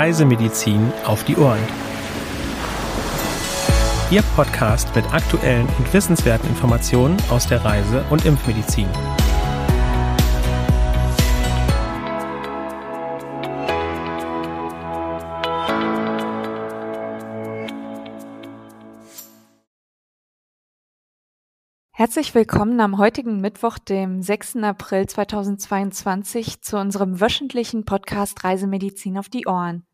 Reisemedizin auf die Ohren. Ihr Podcast mit aktuellen und wissenswerten Informationen aus der Reise- und Impfmedizin. Herzlich willkommen am heutigen Mittwoch, dem 6. April 2022, zu unserem wöchentlichen Podcast Reisemedizin auf die Ohren.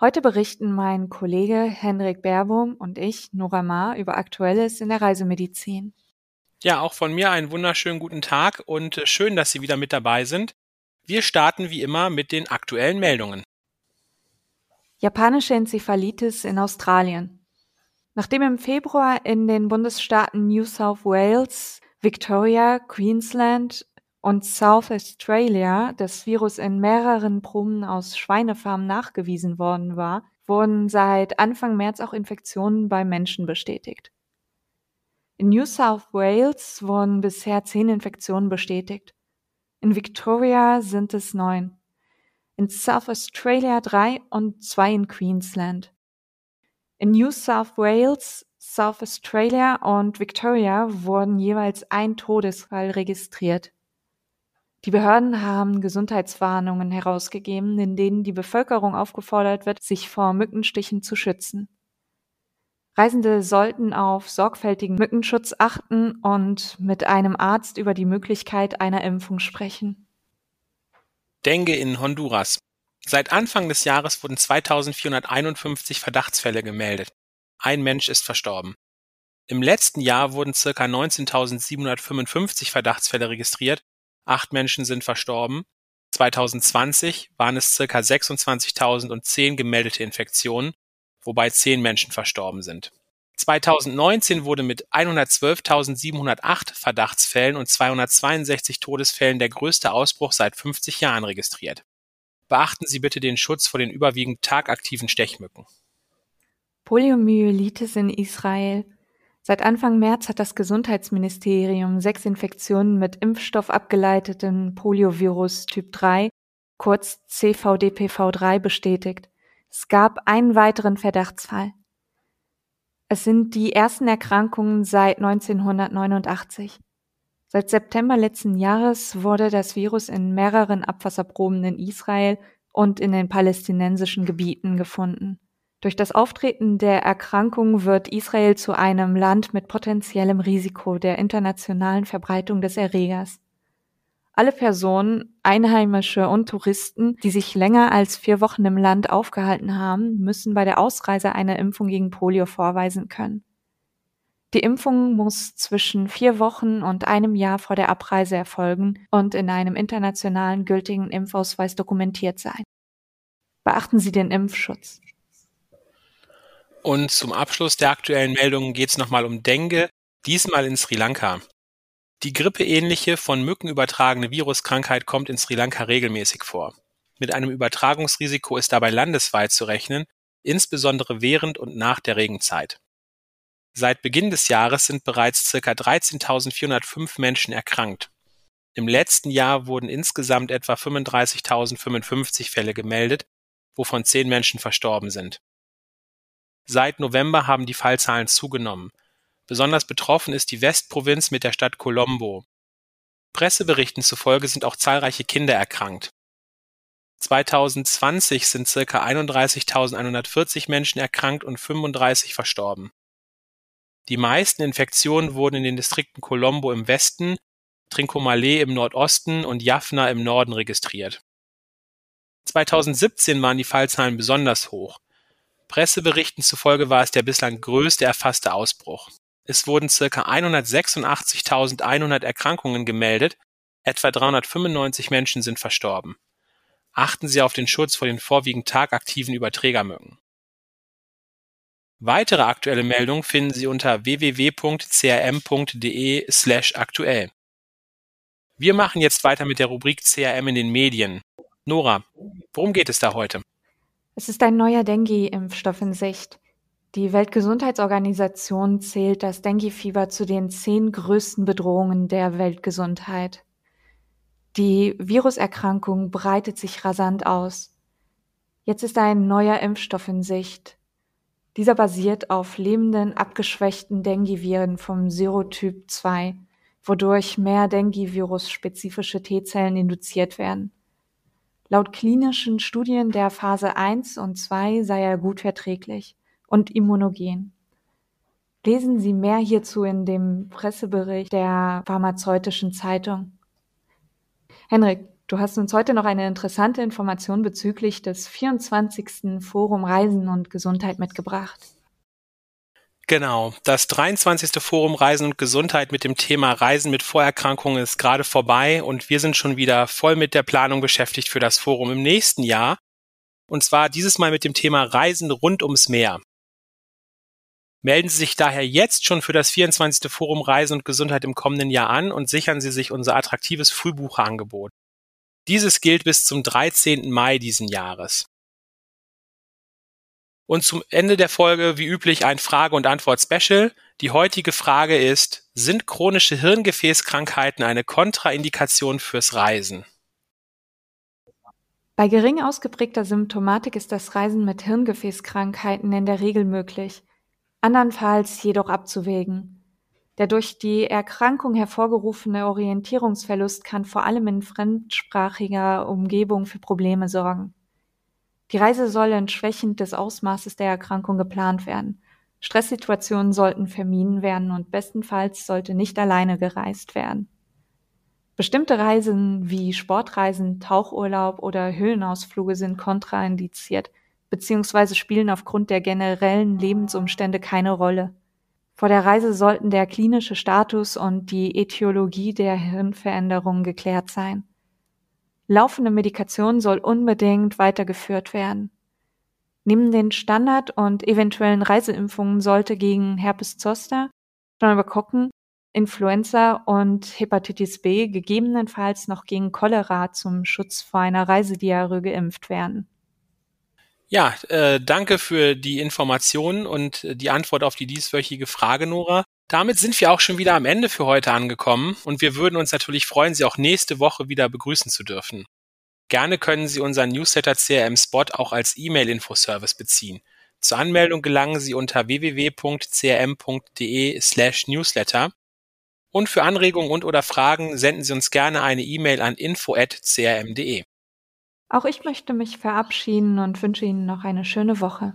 Heute berichten mein Kollege Henrik Berbum und ich, Nora Ma, über Aktuelles in der Reisemedizin. Ja, auch von mir einen wunderschönen guten Tag und äh, schön, dass Sie wieder mit dabei sind. Wir starten wie immer mit den aktuellen Meldungen. Japanische Enzephalitis in Australien. Nachdem im Februar in den Bundesstaaten New South Wales, Victoria, Queensland und South Australia das Virus in mehreren Proben aus Schweinefarmen nachgewiesen worden war, wurden seit Anfang März auch Infektionen bei Menschen bestätigt. In New South Wales wurden bisher zehn Infektionen bestätigt. In Victoria sind es neun. In South Australia drei und zwei in Queensland. In New South Wales, South Australia und Victoria wurden jeweils ein Todesfall registriert. Die Behörden haben Gesundheitswarnungen herausgegeben, in denen die Bevölkerung aufgefordert wird, sich vor Mückenstichen zu schützen. Reisende sollten auf sorgfältigen Mückenschutz achten und mit einem Arzt über die Möglichkeit einer Impfung sprechen. Dengue in Honduras. Seit Anfang des Jahres wurden 2451 Verdachtsfälle gemeldet. Ein Mensch ist verstorben. Im letzten Jahr wurden circa 19.755 Verdachtsfälle registriert, acht Menschen sind verstorben. 2020 waren es circa 26.010 gemeldete Infektionen, wobei zehn Menschen verstorben sind. 2019 wurde mit 112.708 Verdachtsfällen und 262 Todesfällen der größte Ausbruch seit 50 Jahren registriert. Beachten Sie bitte den Schutz vor den überwiegend tagaktiven Stechmücken. Poliomyelitis in Israel. Seit Anfang März hat das Gesundheitsministerium sechs Infektionen mit Impfstoff abgeleiteten Poliovirus Typ 3, kurz CVDPV3, bestätigt. Es gab einen weiteren Verdachtsfall. Es sind die ersten Erkrankungen seit 1989. Seit September letzten Jahres wurde das Virus in mehreren Abwasserproben in Israel und in den palästinensischen Gebieten gefunden. Durch das Auftreten der Erkrankung wird Israel zu einem Land mit potenziellem Risiko der internationalen Verbreitung des Erregers. Alle Personen, Einheimische und Touristen, die sich länger als vier Wochen im Land aufgehalten haben, müssen bei der Ausreise eine Impfung gegen Polio vorweisen können. Die Impfung muss zwischen vier Wochen und einem Jahr vor der Abreise erfolgen und in einem internationalen gültigen Impfausweis dokumentiert sein. Beachten Sie den Impfschutz. Und zum Abschluss der aktuellen Meldungen geht es nochmal um Dengue, diesmal in Sri Lanka. Die grippeähnliche, von Mücken übertragene Viruskrankheit kommt in Sri Lanka regelmäßig vor. Mit einem Übertragungsrisiko ist dabei landesweit zu rechnen, insbesondere während und nach der Regenzeit. Seit Beginn des Jahres sind bereits circa 13.405 Menschen erkrankt. Im letzten Jahr wurden insgesamt etwa 35.055 Fälle gemeldet, wovon zehn Menschen verstorben sind. Seit November haben die Fallzahlen zugenommen. Besonders betroffen ist die Westprovinz mit der Stadt Colombo. Presseberichten zufolge sind auch zahlreiche Kinder erkrankt. 2020 sind circa 31.140 Menschen erkrankt und 35 verstorben. Die meisten Infektionen wurden in den Distrikten Colombo im Westen, Trincomalee im Nordosten und Jaffna im Norden registriert. 2017 waren die Fallzahlen besonders hoch. Presseberichten zufolge war es der bislang größte erfasste Ausbruch. Es wurden ca. 186.100 Erkrankungen gemeldet, etwa 395 Menschen sind verstorben. Achten Sie auf den Schutz vor den vorwiegend tagaktiven Überträgermücken. Weitere aktuelle Meldungen finden Sie unter www.crm.de/aktuell. Wir machen jetzt weiter mit der Rubrik CRM in den Medien. Nora, worum geht es da heute? Es ist ein neuer Dengue-Impfstoff in Sicht. Die Weltgesundheitsorganisation zählt das Dengue-Fieber zu den zehn größten Bedrohungen der Weltgesundheit. Die Viruserkrankung breitet sich rasant aus. Jetzt ist ein neuer Impfstoff in Sicht. Dieser basiert auf lebenden, abgeschwächten Dengue-Viren vom Serotyp 2, wodurch mehr Dengue-Virus-spezifische T-Zellen induziert werden. Laut klinischen Studien der Phase 1 und 2 sei er gut verträglich und immunogen. Lesen Sie mehr hierzu in dem Pressebericht der Pharmazeutischen Zeitung. Henrik, du hast uns heute noch eine interessante Information bezüglich des 24. Forum Reisen und Gesundheit mitgebracht. Genau, das 23. Forum Reisen und Gesundheit mit dem Thema Reisen mit Vorerkrankungen ist gerade vorbei und wir sind schon wieder voll mit der Planung beschäftigt für das Forum im nächsten Jahr. Und zwar dieses Mal mit dem Thema Reisen rund ums Meer. Melden Sie sich daher jetzt schon für das 24. Forum Reisen und Gesundheit im kommenden Jahr an und sichern Sie sich unser attraktives Frühbucherangebot. Dieses gilt bis zum 13. Mai diesen Jahres. Und zum Ende der Folge wie üblich ein Frage- und Antwort-Special. Die heutige Frage ist, sind chronische Hirngefäßkrankheiten eine Kontraindikation fürs Reisen? Bei gering ausgeprägter Symptomatik ist das Reisen mit Hirngefäßkrankheiten in der Regel möglich, andernfalls jedoch abzuwägen. Der durch die Erkrankung hervorgerufene Orientierungsverlust kann vor allem in fremdsprachiger Umgebung für Probleme sorgen. Die Reise soll entsprechend des Ausmaßes der Erkrankung geplant werden. Stresssituationen sollten vermieden werden und bestenfalls sollte nicht alleine gereist werden. Bestimmte Reisen wie Sportreisen, Tauchurlaub oder Höhlenausflüge sind kontraindiziert bzw. spielen aufgrund der generellen Lebensumstände keine Rolle. Vor der Reise sollten der klinische Status und die Ätiologie der Hirnveränderungen geklärt sein. Laufende Medikation soll unbedingt weitergeführt werden. Neben den Standard- und eventuellen Reiseimpfungen sollte gegen Herpes Zoster, Pneumokokken, Influenza und Hepatitis B gegebenenfalls noch gegen Cholera zum Schutz vor einer Reisediarrhoe geimpft werden. Ja, äh, danke für die Informationen und die Antwort auf die dieswöchige Frage, Nora. Damit sind wir auch schon wieder am Ende für heute angekommen und wir würden uns natürlich freuen, Sie auch nächste Woche wieder begrüßen zu dürfen. Gerne können Sie unseren Newsletter CRM Spot auch als E-Mail-Infoservice beziehen. Zur Anmeldung gelangen Sie unter www.crm.de slash newsletter und für Anregungen und oder Fragen senden Sie uns gerne eine E-Mail an info@crm.de. Auch ich möchte mich verabschieden und wünsche Ihnen noch eine schöne Woche.